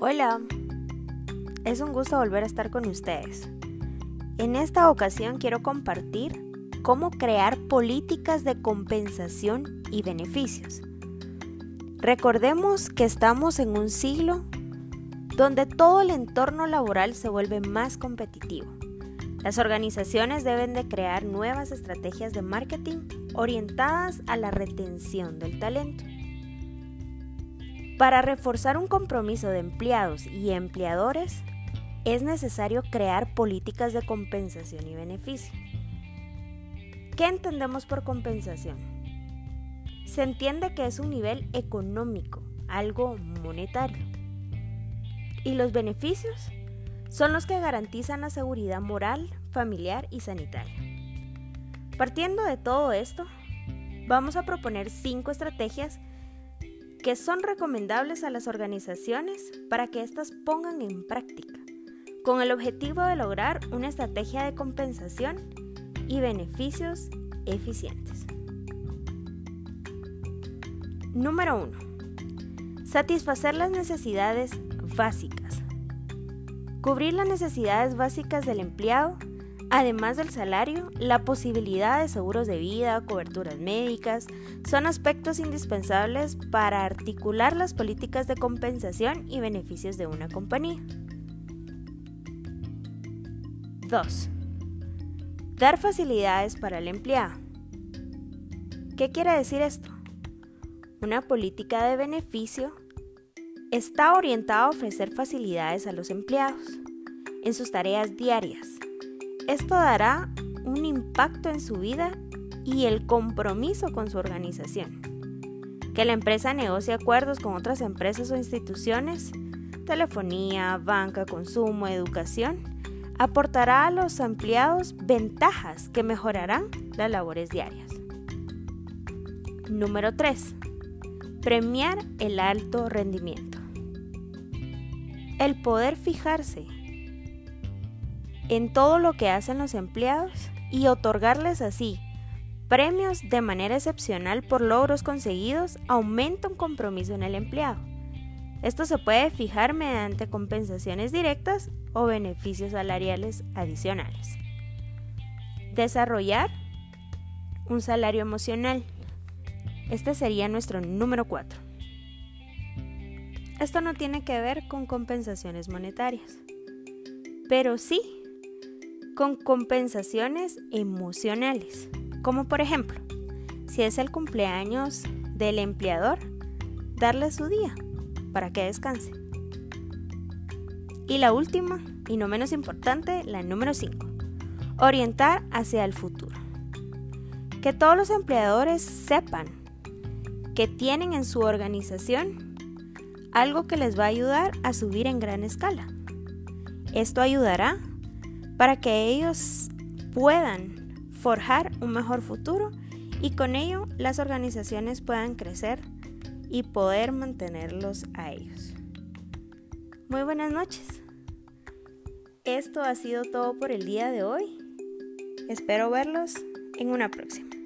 Hola, es un gusto volver a estar con ustedes. En esta ocasión quiero compartir cómo crear políticas de compensación y beneficios. Recordemos que estamos en un siglo donde todo el entorno laboral se vuelve más competitivo. Las organizaciones deben de crear nuevas estrategias de marketing orientadas a la retención del talento. Para reforzar un compromiso de empleados y empleadores, es necesario crear políticas de compensación y beneficio. ¿Qué entendemos por compensación? Se entiende que es un nivel económico, algo monetario. ¿Y los beneficios? Son los que garantizan la seguridad moral, familiar y sanitaria. Partiendo de todo esto, vamos a proponer cinco estrategias que son recomendables a las organizaciones para que éstas pongan en práctica, con el objetivo de lograr una estrategia de compensación y beneficios eficientes. Número 1. Satisfacer las necesidades básicas. Cubrir las necesidades básicas del empleado Además del salario, la posibilidad de seguros de vida, coberturas médicas, son aspectos indispensables para articular las políticas de compensación y beneficios de una compañía. 2. Dar facilidades para el empleado. ¿Qué quiere decir esto? Una política de beneficio está orientada a ofrecer facilidades a los empleados en sus tareas diarias esto dará un impacto en su vida y el compromiso con su organización. Que la empresa negocie acuerdos con otras empresas o instituciones, telefonía, banca, consumo, educación, aportará a los empleados ventajas que mejorarán las labores diarias. Número 3. Premiar el alto rendimiento. El poder fijarse en todo lo que hacen los empleados y otorgarles así premios de manera excepcional por logros conseguidos aumenta un compromiso en el empleado. Esto se puede fijar mediante compensaciones directas o beneficios salariales adicionales. Desarrollar un salario emocional. Este sería nuestro número 4. Esto no tiene que ver con compensaciones monetarias, pero sí con compensaciones emocionales, como por ejemplo, si es el cumpleaños del empleador, darle su día para que descanse. Y la última, y no menos importante, la número 5, orientar hacia el futuro. Que todos los empleadores sepan que tienen en su organización algo que les va a ayudar a subir en gran escala. Esto ayudará para que ellos puedan forjar un mejor futuro y con ello las organizaciones puedan crecer y poder mantenerlos a ellos. Muy buenas noches. Esto ha sido todo por el día de hoy. Espero verlos en una próxima.